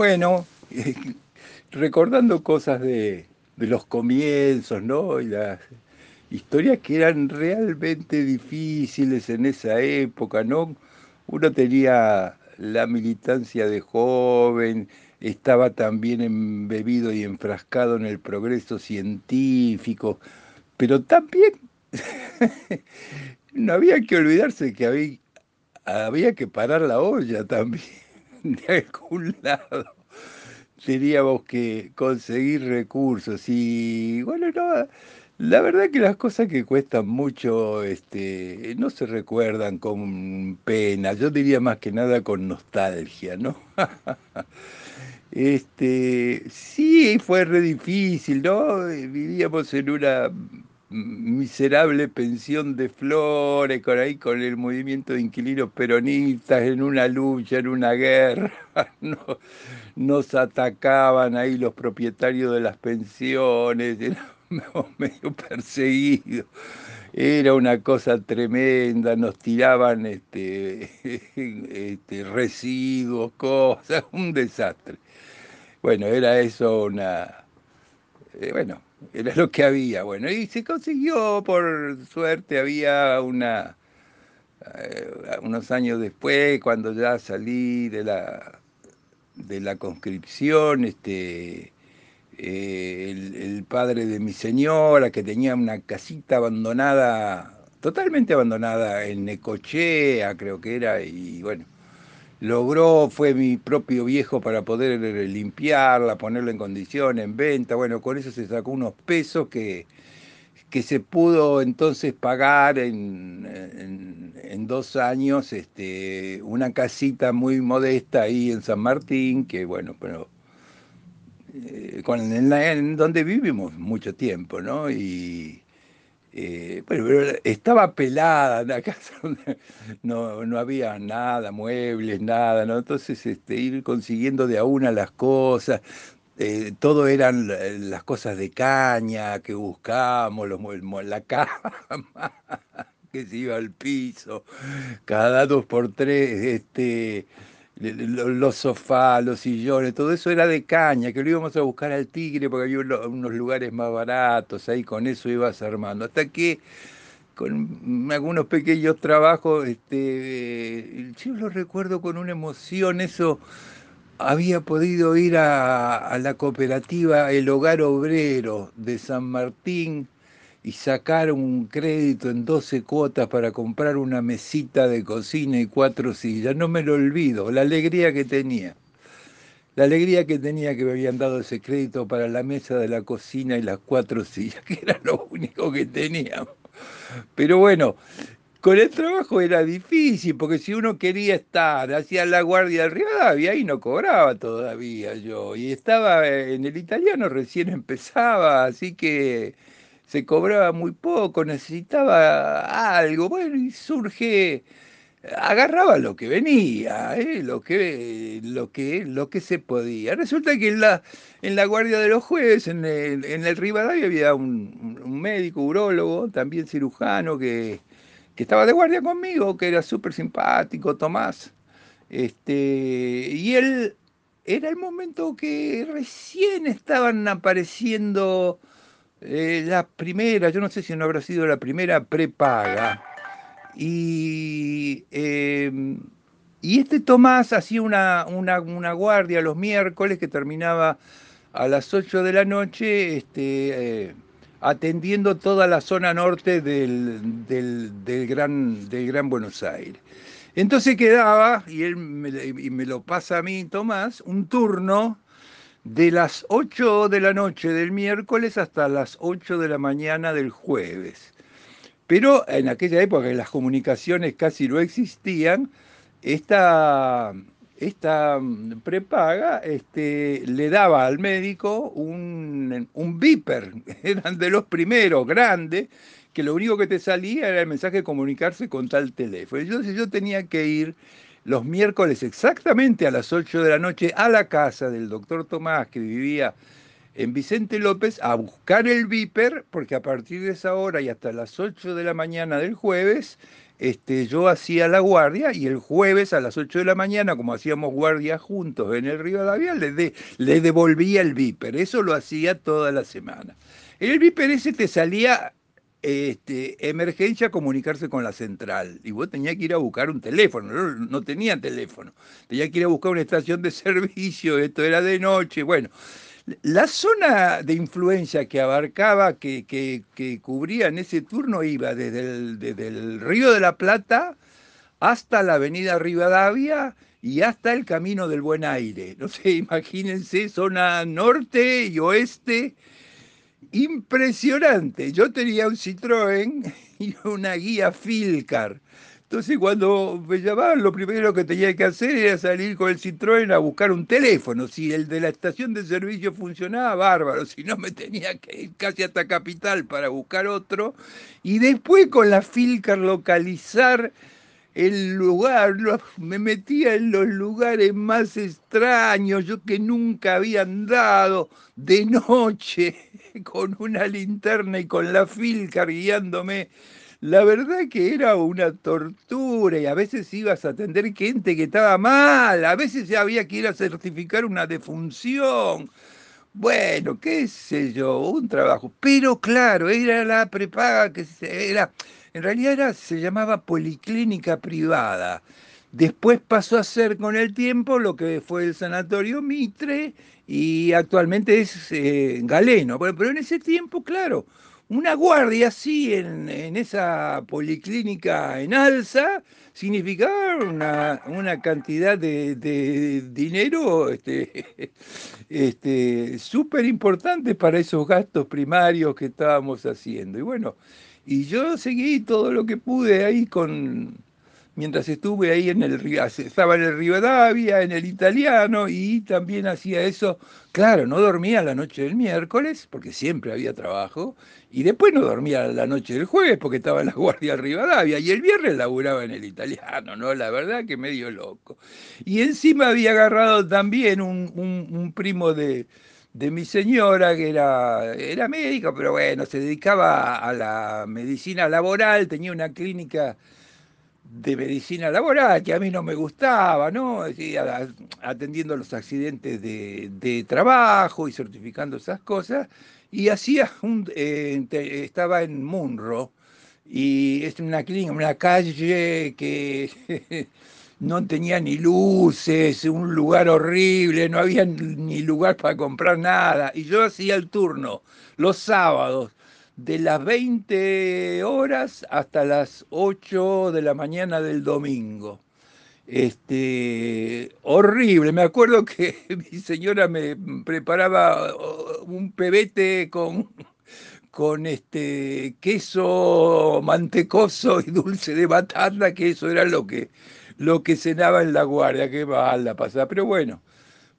Bueno, recordando cosas de, los comienzos, ¿no? Y las historias que eran realmente difíciles en esa época, ¿no? Uno tenía la militancia de joven, estaba también embebido y enfrascado en el progreso científico, pero también no había que olvidarse que había, había que parar la olla también, de algún lado. Teníamos que conseguir recursos y bueno, no, la verdad que las cosas que cuestan mucho este, no se recuerdan con pena, yo diría más que nada con nostalgia, ¿no? este, sí, fue re difícil, ¿no? Vivíamos en una miserable pensión de flores, con ahí con el movimiento de inquilinos peronistas, en una lucha, en una guerra, nos atacaban ahí los propietarios de las pensiones, éramos medio perseguidos. Era una cosa tremenda, nos tiraban este, este, residuos, cosas, un desastre. Bueno, era eso una... Eh, bueno, era lo que había, bueno, y se consiguió, por suerte, había una, eh, unos años después, cuando ya salí de la, de la conscripción, este, eh, el, padre de mi señora, que tenía una casita abandonada, totalmente abandonada en Necochea, creo que era, y bueno, logró, fue mi propio viejo para poder limpiarla, ponerla en condición, en venta, bueno, con eso se sacó unos pesos que, que se pudo entonces pagar en, en, dos años este, una casita muy modesta ahí en San Martín, que bueno, pero eh, con, en, en, donde vivimos mucho tiempo, ¿no? Y, eh, bueno, pero estaba pelada la casa, no, no había nada, muebles, nada, ¿no? Entonces, este, ir consiguiendo de a una las cosas, eh, todo eran las cosas de caña que buscábamos, los, la cama que se iba al piso, cada dos por tres, este, los sofás, los sillones, todo eso era de caña, que lo íbamos a buscar al tigre porque había unos lugares más baratos, ahí con eso ibas armando. Hasta que con algunos pequeños trabajos, este, yo lo recuerdo con una emoción, eso había podido ir a la cooperativa El Hogar Obrero de San Martín, y sacar un crédito en 12 cuotas para comprar una mesita de cocina y cuatro sillas. No me lo olvido, la alegría que tenía. La alegría que tenía que me habían dado ese crédito para la mesa de la cocina y las cuatro sillas, que era lo único que teníamos. Pero bueno, con el trabajo era difícil, porque si uno quería estar, hacía la guardia del Rivadavia, ahí no cobraba todavía yo. Y estaba en el italiano, recién empezaba, así que se cobraba muy poco, necesitaba algo, bueno, y surge, agarraba lo que venía, ¿eh? lo, que, lo, que, lo que se podía. Resulta que en la, en la guardia de los jueves, en el, en el Rivadavia, había un, médico, urólogo, también cirujano, que, que estaba de guardia conmigo, que era súper simpático, Tomás. Este, y él era el momento que recién estaban apareciendo eh, la primera, yo no sé si no habrá sido la primera prepaga. Y, em, y este Tomás hacía una, una, guardia los miércoles que terminaba a las 8 de la noche, este, eh, atendiendo toda la zona norte del, del, gran, del Gran Buenos Aires. Entonces quedaba, y él y me lo pasa a mí, Tomás, un turno de las 8 de la noche del miércoles hasta las 8 de la mañana del jueves. Pero en aquella época que las comunicaciones casi no existían, esta, esta prepaga este, le daba al médico un, un eran de los primeros, grandes, que lo único que te salía era el mensaje de comunicarse con tal teléfono. Entonces yo tenía que ir los miércoles exactamente a las 8 de la noche a la casa del doctor Tomás, que vivía en Vicente López, a buscar el Viper, porque a partir de esa hora y hasta las 8 de la mañana del jueves, este, yo hacía la guardia y el jueves a las 8 de la mañana, como hacíamos guardia juntos en el Río Davia, le, le devolvía el viper. Eso lo hacía toda la semana. El viper ese te salía este, emergencia comunicarse con la central. Y vos tenías que ir a buscar un teléfono, no, no tenía teléfono. Tenía que ir a buscar una estación de servicio, esto era de noche. Bueno, la zona de influencia que abarcaba, que, que, cubría en ese turno, iba desde desde el Río de la Plata hasta la avenida Rivadavia y hasta el Camino del Buen Aire. No sé, imagínense, zona norte y oeste impresionante. Yo tenía un Citroën y una guía Filcar. Entonces cuando me llamaban lo primero que tenía que hacer era salir con el Citroën a buscar un teléfono. Si el de la estación de servicio funcionaba, bárbaro. Si no, me tenía que ir casi hasta Capital para buscar otro. Y después con la Filcar localizar el lugar, me metía en los lugares más extraños, yo que nunca había andado de noche con una linterna y con la filca guiándome. La verdad que era una tortura y a veces ibas a atender gente que estaba mal, a veces había que ir a certificar una defunción. Bueno, qué sé yo, un trabajo. Pero claro, era la prepaga que era en realidad se llamaba policlínica privada. Después pasó a ser con el tiempo lo que fue el sanatorio Mitre y actualmente es eh, Galeno. Pero, en ese tiempo, claro, una guardia así en, esa policlínica en alza significaba una, cantidad de, dinero este, este, súper importante para esos gastos primarios que estábamos haciendo. Y bueno, y yo seguí todo lo que pude ahí con, mientras estuve ahí en el estaba en el Rivadavia, en el italiano, y también hacía eso. Claro, no dormía la noche del miércoles, porque siempre había trabajo, y después no dormía la noche del jueves, porque estaba en la guardia del Rivadavia, y el viernes laburaba en el italiano, ¿no? La verdad que medio loco. Y encima había agarrado también un primo de, de mi señora, que era, era médica, pero bueno, se dedicaba a la medicina laboral, tenía una clínica de medicina laboral que a mí no me gustaba, ¿no? Atendiendo los accidentes de, trabajo y certificando esas cosas. Y hacía un, eh, estaba en Munro, y es una clínica, una calle que no tenía ni luces, un lugar horrible, no había ni lugar para comprar nada. Y yo hacía el turno los sábados de las 20 horas hasta las 8 de la mañana del domingo. Este, horrible. Me acuerdo que mi señora me preparaba un pebete con, con este queso mantecoso y dulce de batata, que eso era lo que lo que cenaba en la guardia, qué la pasada. Pero bueno,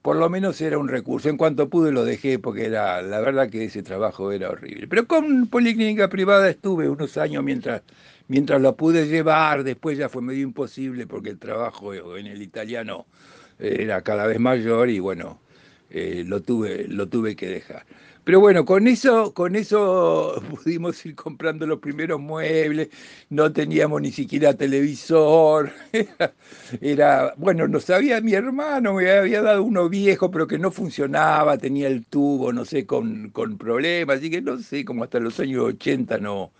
por lo menos era un recurso. En cuanto pude lo dejé porque era, la verdad que ese trabajo era horrible. Pero con policlínica privada estuve unos años mientras, mientras lo pude llevar, después ya fue medio imposible porque el trabajo en el italiano era cada vez mayor y bueno, eh, lo, tuve, lo tuve que dejar. Pero bueno, con eso, con eso pudimos ir comprando los primeros muebles, no teníamos ni siquiera televisor, era, bueno, no sabía mi hermano, me había dado uno viejo, pero que no funcionaba, tenía el tubo, no sé, con, con problemas, así que no sé, como hasta los años 80 no,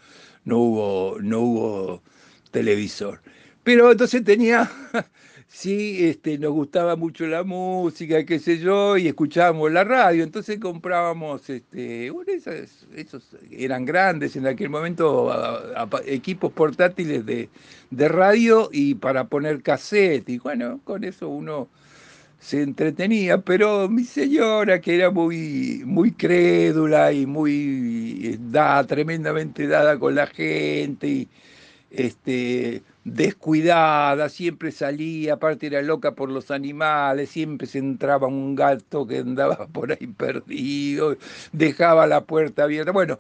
no, hubo, no hubo televisor. Pero entonces tenía sí este, nos gustaba mucho la música, qué sé yo, y escuchábamos la radio, entonces comprábamos, este, esos, eran grandes en aquel momento, equipos portátiles de, de, radio y para poner cassette, y bueno, con eso uno se entretenía, pero mi señora, que era muy, muy crédula y muy eh, da, tremendamente dada con la gente, y este, descuidada, siempre salía, aparte era loca por los animales, siempre se entraba un gato que andaba por ahí perdido, dejaba la puerta abierta. Bueno,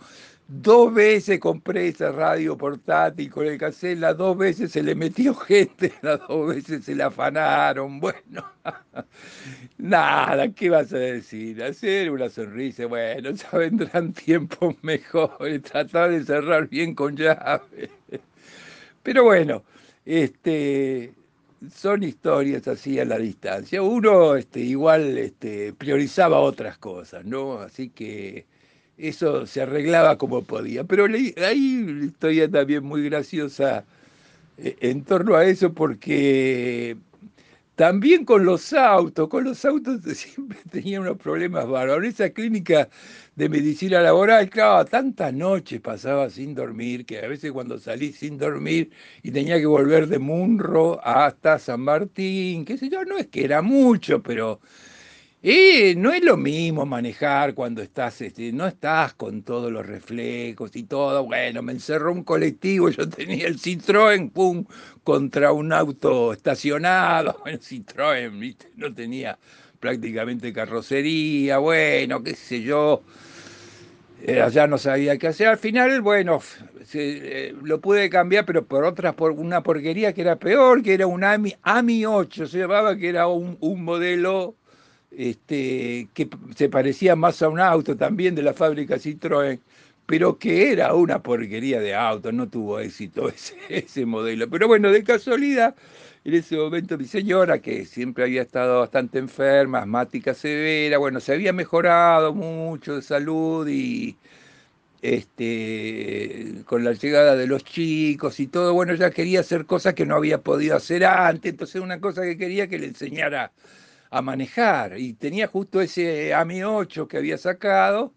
dos veces compré esa radio portátil con el cassette, las dos veces se le metió gente, las dos veces se la afanaron, bueno, nada, ¿qué vas a decir? Hacer una sonrisa, bueno, ya vendrán tiempos mejores, tratar de cerrar bien con llave. Pero bueno, este, son historias así a la distancia. Uno este, igual este, priorizaba otras cosas, ¿no? Así que eso se arreglaba como podía. Pero hay una historia también muy graciosa eh, en torno a eso porque también con los autos, con los autos siempre tenía unos problemas bárbaros. Esa clínica de medicina laboral, claro, tantas noches pasaba sin dormir, que a veces cuando salí sin dormir y tenía que volver de Munro hasta San Martín, qué sé yo, no es que era mucho, pero y no es lo mismo manejar cuando estás, este, no estás con todos los reflejos y todo. Bueno, me encerró un colectivo, yo tenía el Citroën, pum, contra un auto estacionado. Bueno, Citroën, no tenía prácticamente carrocería, bueno, qué sé yo. Eh, allá no sabía qué hacer. Al final, bueno, eh, lo pude cambiar, pero por otra, por una porquería que era peor, que era un AMI, AMI 8, se llamaba, que era un, un modelo este, que se parecía más a un auto también de la fábrica Citroën, pero que era una porquería de auto, no tuvo éxito ese, ese modelo. Pero bueno, de casualidad, en ese momento mi señora, que siempre había estado bastante enferma, asmática severa, bueno, se había mejorado mucho de salud y este, con la llegada de los chicos y todo, bueno, ya quería hacer cosas que no había podido hacer antes, entonces una cosa que quería que le enseñara a manejar y tenía justo ese AMI 8 que había sacado.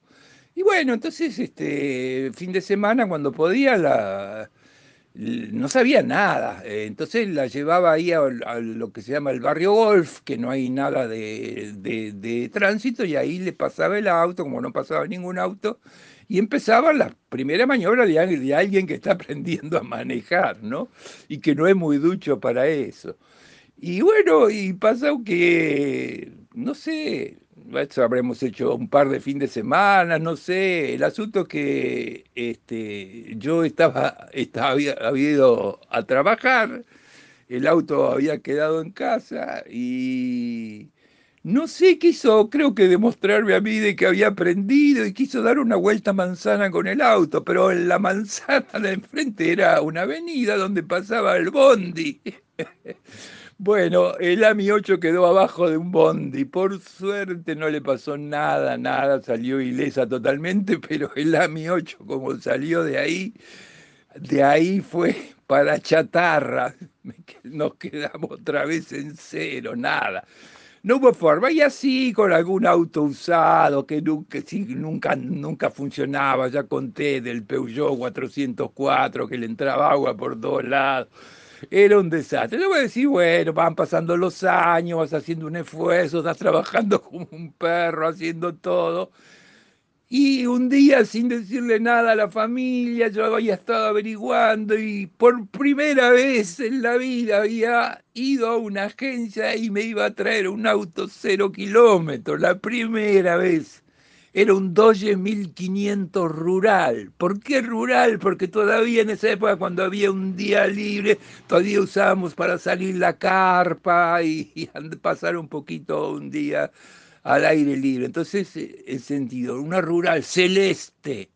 Y bueno, entonces este fin de semana cuando podía la no sabía nada, entonces la llevaba ahí a, lo que se llama el barrio golf, que no hay nada de, de, tránsito, y ahí le pasaba el auto, como no pasaba ningún auto, y empezaba la primera maniobra de, de alguien que está aprendiendo a manejar, ¿no? Y que no es muy ducho para eso. Y bueno, y pasa que, no sé, eso habremos hecho un par de fin de semana, no sé. El asunto es que este, yo estaba, estaba había, ido a trabajar, el auto había quedado en casa y no sé, quiso, creo que demostrarme a mí de que había aprendido y quiso dar una vuelta manzana con el auto, pero la manzana de enfrente era una avenida donde pasaba el bondi. Bueno, el AMI 8 quedó abajo de un bondi. Por suerte no le pasó nada, nada, salió ilesa totalmente, pero el AMI 8 como salió de ahí, de ahí fue para chatarra. Nos quedamos otra vez en cero, nada. No hubo forma. Y así con algún auto usado que nunca, nunca, nunca funcionaba. Ya conté del Peugeot 404 que le entraba agua por todos lados era un desastre. Yo voy a decir, bueno, van pasando los años, vas haciendo un esfuerzo, estás trabajando como un perro, haciendo todo. Y un día, sin decirle nada a la familia, yo había estado averiguando y por primera vez en la vida había ido a una agencia y me iba a traer un auto cero kilómetros, la primera vez era un Dodge 1500 rural. ¿Por qué rural? Porque todavía en esa época, cuando había un día libre, todavía usábamos para salir la carpa y, pasar un poquito un día al aire libre. Entonces, en sentido, una rural celeste,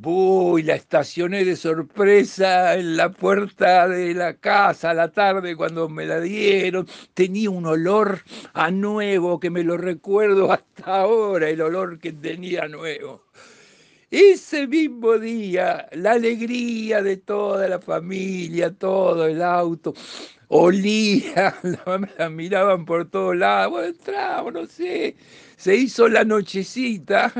Uy, la estacioné de sorpresa en la puerta de la casa a la tarde cuando me la dieron. Tenía un olor a nuevo que me lo recuerdo hasta ahora, el olor que tenía nuevo. Ese mismo día, la alegría de toda la familia, todo el auto, olía, la, miraban por todos lados, bueno, entramos, no sé, se hizo la nochecita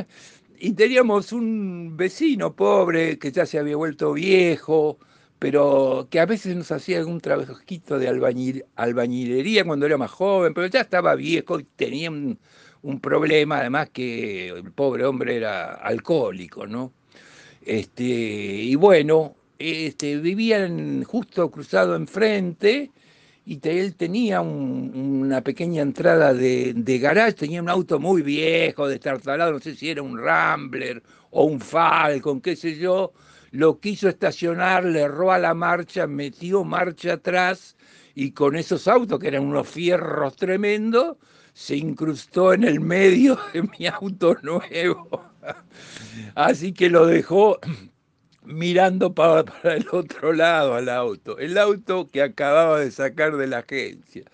y teníamos un vecino pobre que ya se había vuelto viejo, pero que a veces nos hacía algún trabajito de albañil, albañilería cuando era más joven, pero ya estaba viejo y tenía un, problema, además que el pobre hombre era alcohólico, ¿no? Este, y bueno, este, vivían justo cruzado enfrente y él tenía una pequeña entrada de, de, garage, tenía un auto muy viejo, destartalado, no sé si era un Rambler o un Falcon, qué sé yo, lo quiso estacionar, le erró a la marcha, metió marcha atrás y con esos autos que eran unos fierros tremendos, se incrustó en el medio de mi auto nuevo. Así que lo dejó mirando para, el otro lado al auto, el auto que acababa de sacar de la agencia.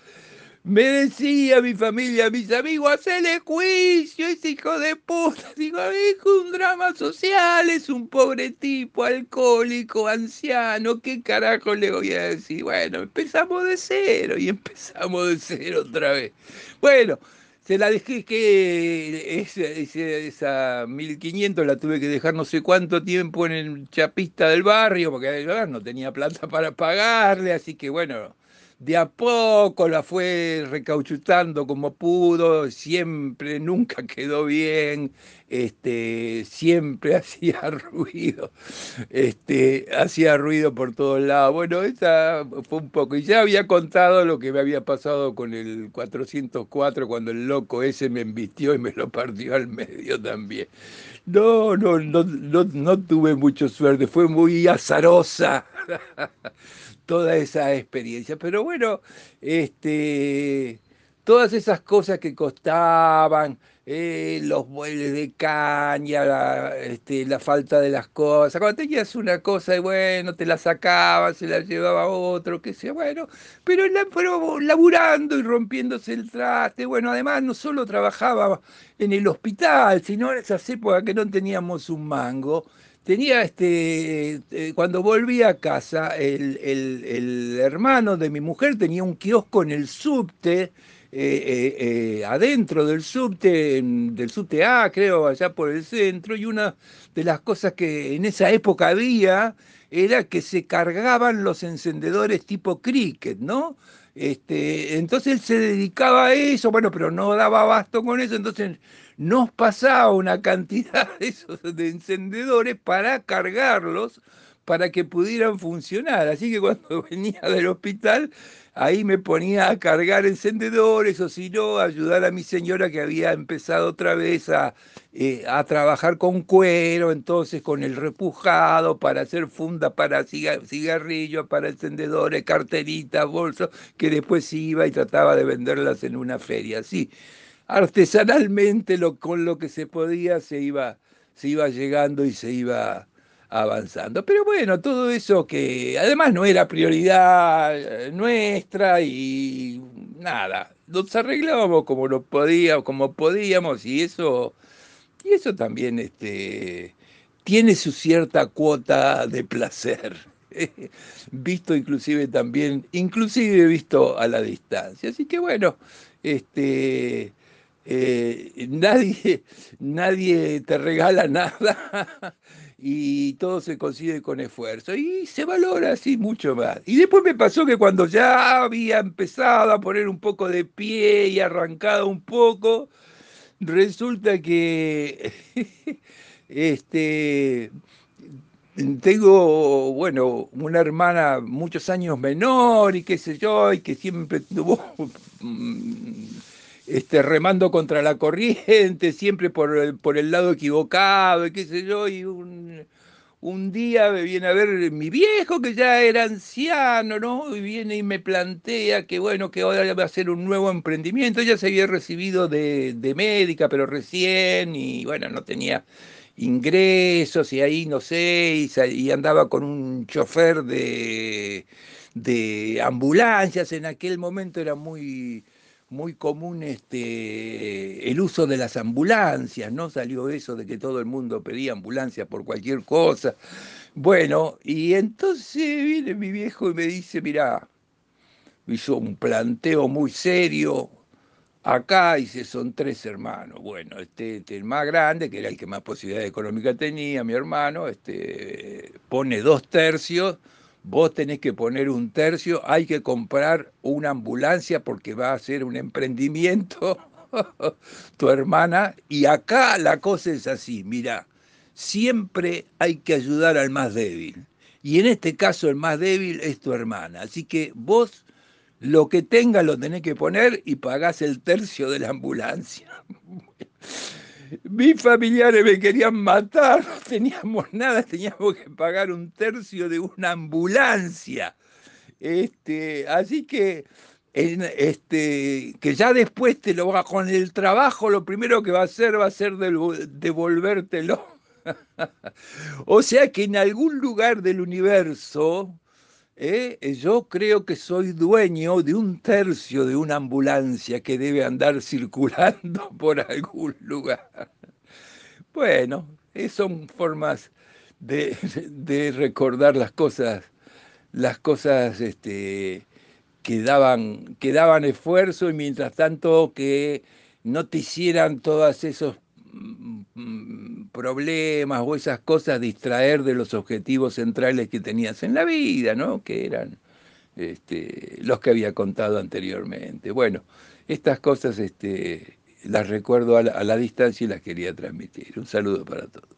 Me decía mi familia, mis amigos, hacele juicio, ese hijo de puta. Digo, es un drama social, es un pobre tipo, alcohólico, anciano, ¿qué carajo le voy a decir? Bueno, empezamos de cero y empezamos de cero otra vez. Bueno, se la dejé que esa, esa, 1500 la tuve que dejar no sé cuánto tiempo en el chapista del barrio, porque no tenía plata para pagarle, así que bueno de a poco la fue recauchutando como pudo, siempre, nunca quedó bien, este, siempre hacía ruido, este, hacía ruido por todos lados. Bueno, esa fue un poco, y ya había contado lo que me había pasado con el 404 cuando el loco ese me embistió y me lo partió al medio también. No, no, no, no, no tuve mucha suerte, fue muy azarosa. toda esa experiencia. Pero bueno, este, todas esas cosas que costaban, eh, los muebles de caña, la, este, la, falta de las cosas. Cuando tenías una cosa y bueno, te la sacaba, se la llevaba otro, que sea, bueno, pero, la, pero laburando y rompiéndose el traste. Bueno, además no solo trabajaba en el hospital, sino en esas épocas que no teníamos un mango tenía este, eh, cuando volví a casa, el, hermano de mi mujer tenía un kiosco en el subte, eh, eh, adentro del subte, del subte A, creo, allá por el centro, y una de las cosas que en esa época había era que se cargaban los encendedores tipo cricket, ¿no? Este, entonces él se dedicaba a eso, bueno, pero no daba abasto con eso, entonces nos pasaba una cantidad de esos de encendedores para cargarlos para que pudieran funcionar. Así que cuando venía del hospital, ahí me ponía a cargar encendedores o si no, ayudar a mi señora que había empezado otra vez a, eh, a trabajar con cuero, entonces con el repujado para hacer funda para cigarrillos, para encendedores, carteritas, bolsos, que después iba y trataba de venderlas en una feria. Sí, artesanalmente lo, con lo que se podía se iba, se iba llegando y se iba avanzando. Pero bueno, todo eso que además no era prioridad eh, nuestra y nada, nos arreglábamos como lo podíamos, como podíamos y eso y eso también este tiene su cierta cuota de placer. visto inclusive también, inclusive visto a la distancia. Así que bueno, este eh, nadie, nadie te regala nada y todo se consigue con esfuerzo y se valora así mucho más. Y después me pasó que cuando ya había empezado a poner un poco de pie y arrancado un poco, resulta que este tengo, bueno, una hermana muchos años menor y qué sé yo, y que siempre tuvo este, remando contra la corriente, siempre por el, por el lado equivocado, y qué sé yo, y un, un día me viene a ver mi viejo, que ya era anciano, ¿no? Y viene y me plantea que, bueno, que ahora va a ser un nuevo emprendimiento. Ya se había recibido de, de médica, pero recién, y bueno, no tenía ingresos, y ahí, no sé, y, andaba con un chofer de, de ambulancias. En aquel momento era muy muy común este, el uso de las ambulancias, ¿no? Salió eso de que todo el mundo pedía ambulancia por cualquier cosa. Bueno, y entonces viene mi viejo y me dice, mira, hizo un planteo muy serio. Acá dice, son tres hermanos. Bueno, este, este, el más grande, que era el que más posibilidad económica tenía, mi hermano, este, pone dos tercios vos tenés que poner un tercio, hay que comprar una ambulancia porque va a ser un emprendimiento, tu hermana, y acá la cosa es así, mira, siempre hay que ayudar al más débil. Y en este caso el más débil es tu hermana. Así que vos lo que tengas lo tenés que poner y pagás el tercio de la ambulancia. Mis familiares me querían matar, no teníamos nada, teníamos que pagar un tercio de una ambulancia. Este, así que, este, que ya después te lo va con el trabajo, lo primero que va a hacer va a ser devolvértelo. o sea que en algún lugar del universo, eh, yo creo que soy dueño de un tercio de una ambulancia que debe andar circulando por algún lugar. Bueno, son formas de, recordar las cosas, las cosas este, que daban, que daban esfuerzo y mientras tanto que no te hicieran todos esos problemas o esas cosas distraer de los objetivos centrales que tenías en la vida, ¿no? Que eran este, los que había contado anteriormente. Bueno, estas cosas este, las recuerdo a la distancia y las quería transmitir. Un saludo para todos.